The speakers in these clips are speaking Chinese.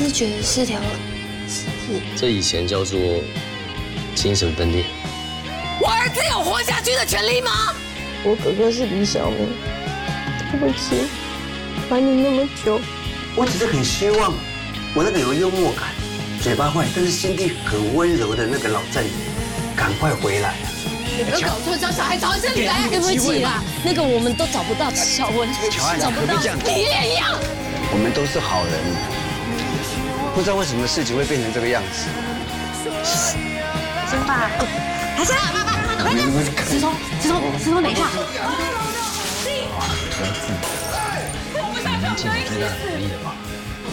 思觉失调是这以前叫做精神分裂。我儿子有活下去的权利吗？我哥哥是李小明，对不起，瞒你那么久。我只是很希望，我那个有幽默感、嘴巴坏但是心地很温柔的那个老战友，赶快回来啊！你不要搞错，叫小孩找这里来。对不起啦，那个我们都找不到小文，找不到。你也一样。我们都是好人，不知道为什么事情会变成这个样子。先爸，还是爸爸，快点！石头，石头，石头，等一下。你们尽你最大的努力了吧？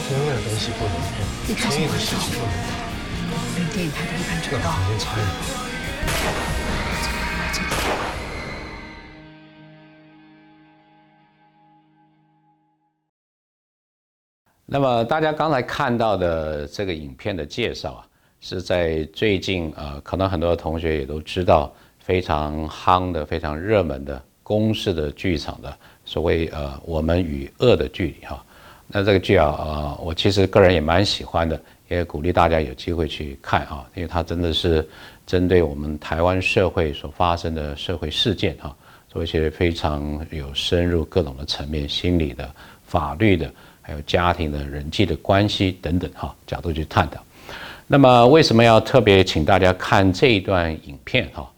所有的东西不能碰，轻易的事情不能碰。电影拍的不看这个。房间差一点。那么大家刚才看到的这个影片的介绍啊，是在最近呃，可能很多同学也都知道非常夯的、非常热门的公式的剧场的所谓呃《我们与恶的距离》哈。那这个剧啊，呃，我其实个人也蛮喜欢的，也鼓励大家有机会去看啊，因为它真的是针对我们台湾社会所发生的社会事件哈，做一些非常有深入各种的层面、心理的、法律的。还有家庭的人际的关系等等哈角度去探讨。那么为什么要特别请大家看这一段影片哈？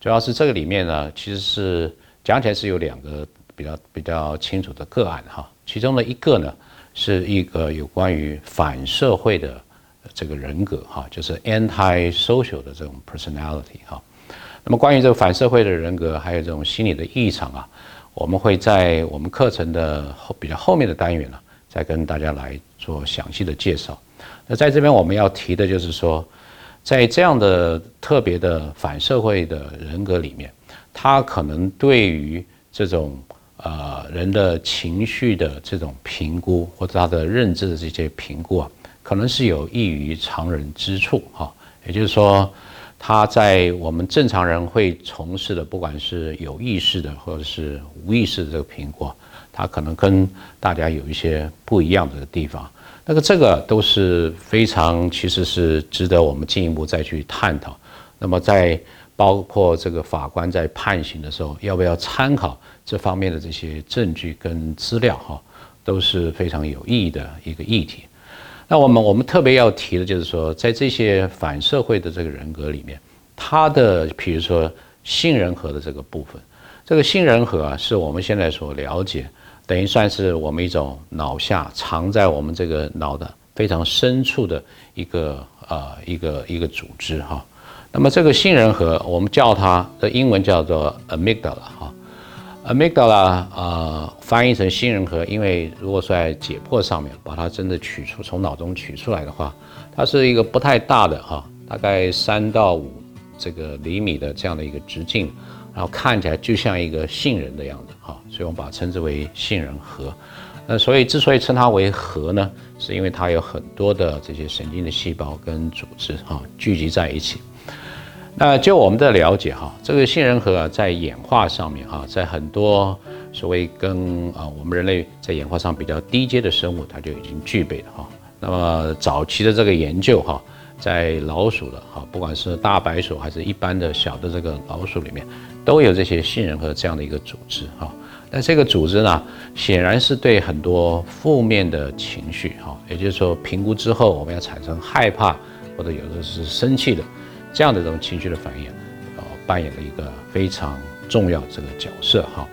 主要是这个里面呢，其实是讲起来是有两个比较比较清楚的个案哈。其中的一个呢，是一个有关于反社会的这个人格哈，就是 anti-social 的这种 personality 哈。那么关于这个反社会的人格，还有这种心理的异常啊，我们会在我们课程的后比较后面的单元呢。再跟大家来做详细的介绍。那在这边我们要提的就是说，在这样的特别的反社会的人格里面，他可能对于这种呃人的情绪的这种评估或者他的认知的这些评估啊，可能是有异于常人之处哈。也就是说，他在我们正常人会从事的，不管是有意识的或者是无意识的这个评估。他可能跟大家有一些不一样的地方，那个这个都是非常，其实是值得我们进一步再去探讨。那么在包括这个法官在判刑的时候，要不要参考这方面的这些证据跟资料哈，都是非常有意义的一个议题。那我们我们特别要提的就是说，在这些反社会的这个人格里面，他的比如说杏仁核的这个部分，这个杏仁核啊，是我们现在所了解。等于算是我们一种脑下藏在我们这个脑的非常深处的一个呃一个一个组织哈。那么这个杏仁核，我们叫它的英文叫做 amygdala 哈。amygdala 呃翻译成杏仁核，因为如果说在解剖上面把它真的取出从脑中取出来的话，它是一个不太大的哈，大概三到五这个厘米的这样的一个直径。然后看起来就像一个杏仁的样子，哈，所以我们把它称之为杏仁核。那所以之所以称它为核呢，是因为它有很多的这些神经的细胞跟组织，哈，聚集在一起。那就我们的了解，哈，这个杏仁核啊，在演化上面，哈，在很多所谓跟啊我们人类在演化上比较低阶的生物，它就已经具备了，哈。那么早期的这个研究，哈。在老鼠的哈，不管是大白鼠还是一般的小的这个老鼠里面，都有这些杏仁核这样的一个组织哈。那这个组织呢，显然是对很多负面的情绪哈，也就是说评估之后我们要产生害怕或者有的是生气的这样的这种情绪的反应，呃，扮演了一个非常重要这个角色哈。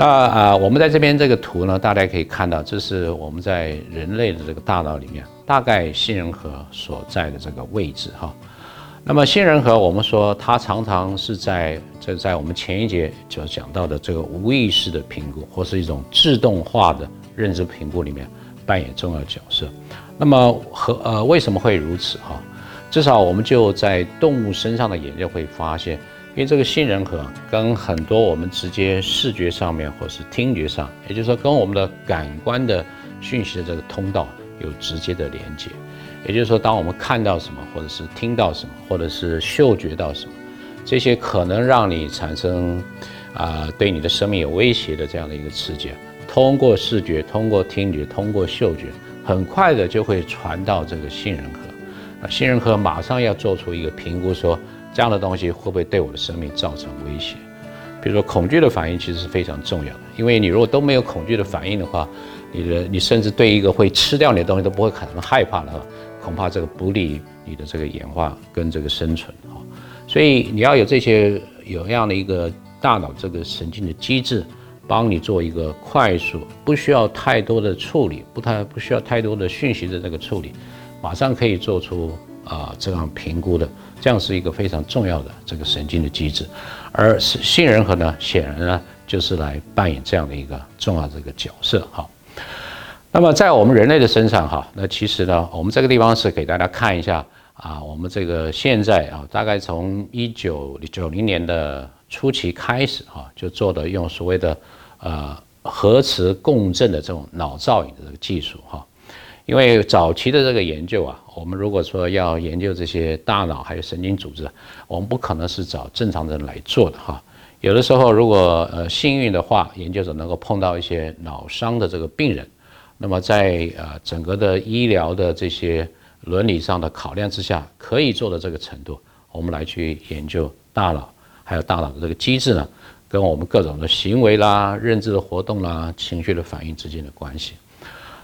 那啊，我们在这边这个图呢，大家可以看到，这是我们在人类的这个大脑里面。大概杏仁核所在的这个位置哈，那么杏仁核我们说它常常是在这在我们前一节就讲到的这个无意识的评估或是一种自动化的认知评估里面扮演重要角色。那么和呃为什么会如此哈？至少我们就在动物身上的研究会发现，因为这个杏仁核跟很多我们直接视觉上面或是听觉上，也就是说跟我们的感官的讯息的这个通道。有直接的连接，也就是说，当我们看到什么，或者是听到什么，或者是嗅觉到什么，这些可能让你产生啊对你的生命有威胁的这样的一个刺激，通过视觉、通过听觉、通过嗅觉，很快的就会传到这个杏仁核，那杏仁核马上要做出一个评估，说这样的东西会不会对我的生命造成威胁？比如说恐惧的反应其实是非常重要的，因为你如果都没有恐惧的反应的话，你的你甚至对一个会吃掉你的东西都不会感到害怕的话，恐怕这个不利于你的这个演化跟这个生存啊。所以你要有这些有这样的一个大脑这个神经的机制，帮你做一个快速，不需要太多的处理，不太不需要太多的讯息的这个处理，马上可以做出啊这样评估的，这样是一个非常重要的这个神经的机制。而杏仁核呢，显然呢就是来扮演这样的一个重要的这个角色哈。那么在我们人类的身上哈，那其实呢，我们这个地方是给大家看一下。啊，我们这个现在啊，大概从一九九零年的初期开始啊，就做的用所谓的呃核磁共振的这种脑造影的这个技术哈。因为早期的这个研究啊，我们如果说要研究这些大脑还有神经组织，我们不可能是找正常人来做的哈。有的时候如果呃幸运的话，研究者能够碰到一些脑伤的这个病人，那么在呃整个的医疗的这些。伦理上的考量之下，可以做到这个程度，我们来去研究大脑，还有大脑的这个机制呢，跟我们各种的行为啦、认知的活动啦、情绪的反应之间的关系。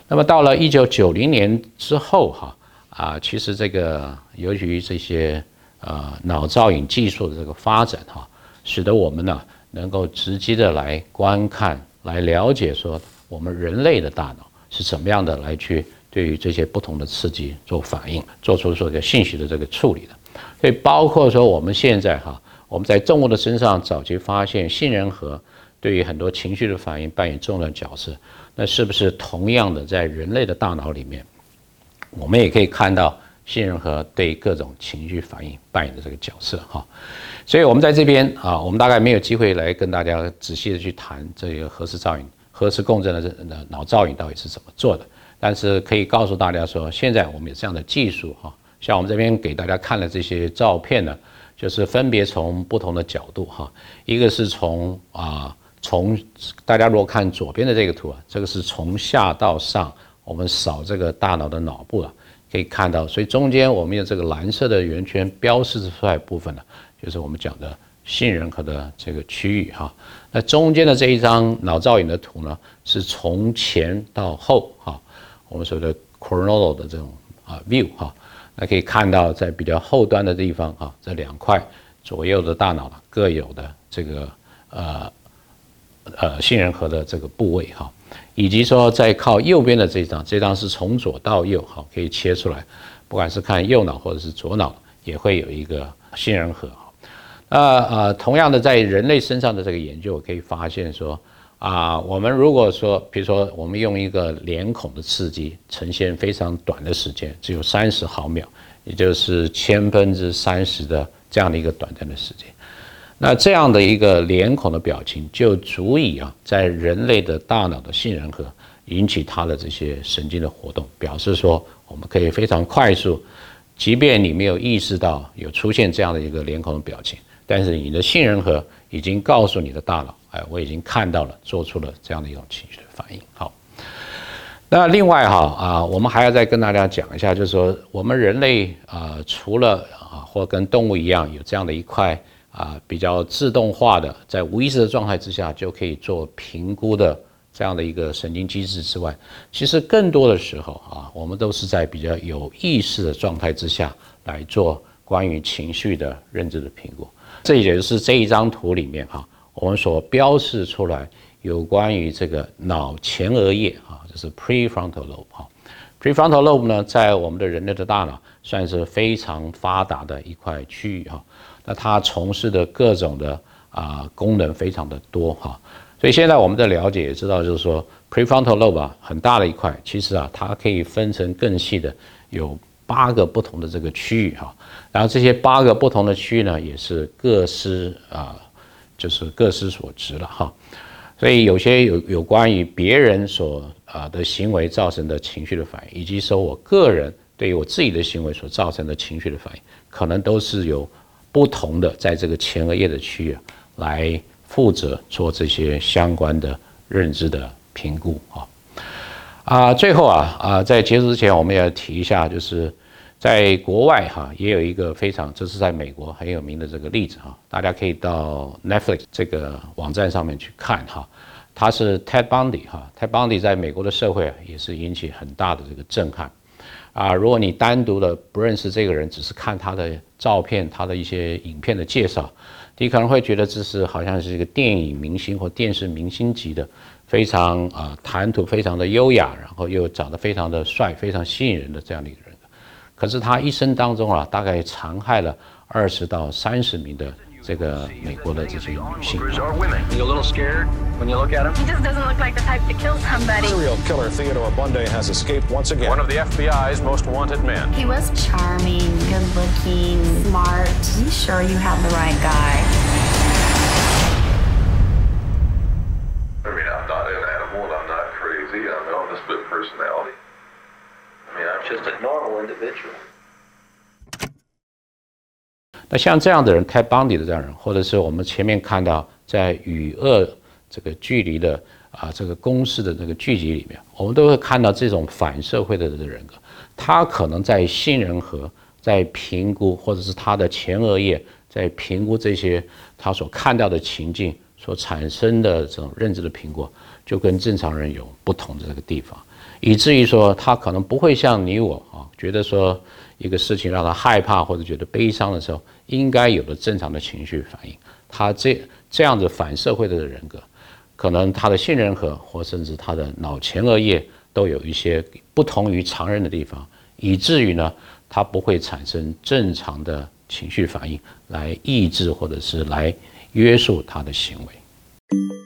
那么到了一九九零年之后，哈啊，其实这个由于这些呃脑造影技术的这个发展，哈，使得我们呢能够直接的来观看、来了解说我们人类的大脑是怎么样的来去。对于这些不同的刺激做反应，做出这个信息的这个处理的，所以包括说我们现在哈，我们在动物的身上早期发现杏仁核对于很多情绪的反应扮演重要的角色，那是不是同样的在人类的大脑里面，我们也可以看到杏仁核对各种情绪反应扮演的这个角色哈？所以我们在这边啊，我们大概没有机会来跟大家仔细的去谈这个核磁造影、核磁共振的这脑造影到底是怎么做的。但是可以告诉大家说，现在我们有这样的技术哈，像我们这边给大家看的这些照片呢，就是分别从不同的角度哈，一个是从啊从大家如果看左边的这个图啊，这个是从下到上，我们扫这个大脑的脑部啊，可以看到，所以中间我们有这个蓝色的圆圈标示出来部分呢，就是我们讲的杏仁核的这个区域哈，那中间的这一张脑造影的图呢，是从前到后哈。我们所谓的 coronal 的这种啊 view 哈，那可以看到在比较后端的地方啊，这两块左右的大脑各有的这个呃呃杏仁核的这个部位哈，以及说在靠右边的这张，这张是从左到右哈，可以切出来，不管是看右脑或者是左脑，也会有一个杏仁核。那呃，同样的在人类身上的这个研究可以发现说。啊，我们如果说，比如说，我们用一个脸孔的刺激，呈现非常短的时间，只有三十毫秒，也就是千分之三十的这样的一个短暂的时间，那这样的一个脸孔的表情，就足以啊，在人类的大脑的杏仁核引起它的这些神经的活动，表示说，我们可以非常快速，即便你没有意识到有出现这样的一个脸孔的表情，但是你的杏仁核已经告诉你的大脑。哎，我已经看到了，做出了这样的一种情绪的反应。好，那另外哈啊，我们还要再跟大家讲一下，就是说我们人类啊，除了啊或跟动物一样有这样的一块啊比较自动化的，在无意识的状态之下就可以做评估的这样的一个神经机制之外，其实更多的时候啊，我们都是在比较有意识的状态之下来做关于情绪的认知的评估。这也就是这一张图里面哈。我们所标示出来有关于这个脑前额叶啊，就是 prefrontal lobe 哈，prefrontal lobe 呢，在我们的人类的大脑算是非常发达的一块区域哈，那它从事的各种的啊功能非常的多哈，所以现在我们的了解也知道，就是说 prefrontal lobe 啊很大的一块，其实啊它可以分成更细的有八个不同的这个区域哈，然后这些八个不同的区域呢，也是各司啊。就是各司所职了哈，所以有些有有关于别人所啊的行为造成的情绪的反应，以及说我个人对于我自己的行为所造成的情绪的反应，可能都是由不同的在这个前额叶的区域来负责做这些相关的认知的评估啊。啊，最后啊啊，在结束之前，我们也要提一下，就是在国外哈，也有一个非常，这是在美国很有名的这个例子哈，大家可以到 Netflix 这个网站上面去看哈。他是 Ted Bundy 哈，Ted Bundy 在美国的社会啊，也是引起很大的这个震撼啊。如果你单独的不认识这个人，只是看他的照片、他的一些影片的介绍，你可能会觉得这是好像是一个电影明星或电视明星级的。非常啊，谈吐非常的优雅，然后又长得非常的帅，非常吸引人的这样的一个人。可是他一生当中啊，大概残害了二十到三十名的这个美国的这些女性。You a little scared when you look at him? He just doesn't look like the type to kill somebody. Serial killer Theodore Bundy has escaped once again. One of the FBI's most wanted men. He was charming, good looking, smart. You sure you have the right guy? personality. I mean, I'm just a normal individual. 那像这样的人，开邦迪的这样人，或者是我们前面看到在与恶这个距离的啊这个公式的这个聚集里面，我们都会看到这种反社会的这个人格，他可能在杏仁核在评估，或者是他的前额叶在评估这些他所看到的情境所产生的这种认知的评估，就跟正常人有不同的这个地方。以至于说他可能不会像你我啊，觉得说一个事情让他害怕或者觉得悲伤的时候，应该有的正常的情绪反应。他这这样子反社会的人格，可能他的杏仁核或甚至他的脑前额叶都有一些不同于常人的地方，以至于呢，他不会产生正常的情绪反应来抑制或者是来约束他的行为。